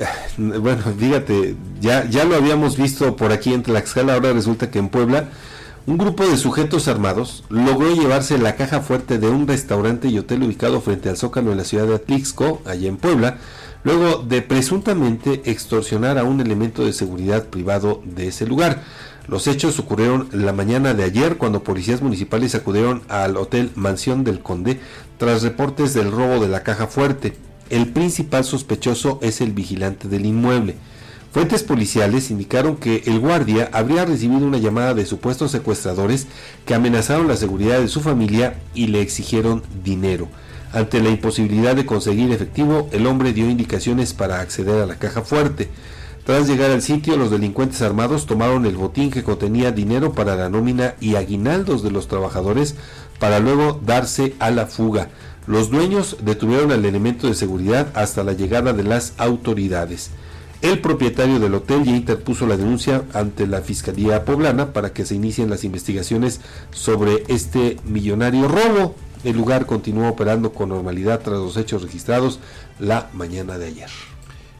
Eh, bueno, fíjate, ya, ya lo habíamos visto por aquí en Tlaxcala, ahora resulta que en Puebla un grupo de sujetos armados logró llevarse la caja fuerte de un restaurante y hotel ubicado frente al Zócalo en la ciudad de Atlixco, allá en Puebla, luego de presuntamente extorsionar a un elemento de seguridad privado de ese lugar. Los hechos ocurrieron la mañana de ayer cuando policías municipales acudieron al hotel Mansión del Conde tras reportes del robo de la caja fuerte. El principal sospechoso es el vigilante del inmueble. Fuentes policiales indicaron que el guardia habría recibido una llamada de supuestos secuestradores que amenazaron la seguridad de su familia y le exigieron dinero. Ante la imposibilidad de conseguir efectivo, el hombre dio indicaciones para acceder a la caja fuerte. Tras llegar al sitio, los delincuentes armados tomaron el botín que contenía dinero para la nómina y aguinaldos de los trabajadores para luego darse a la fuga. Los dueños detuvieron al elemento de seguridad hasta la llegada de las autoridades. El propietario del hotel ya interpuso la denuncia ante la Fiscalía Poblana para que se inicien las investigaciones sobre este millonario robo. El lugar continuó operando con normalidad tras los hechos registrados la mañana de ayer.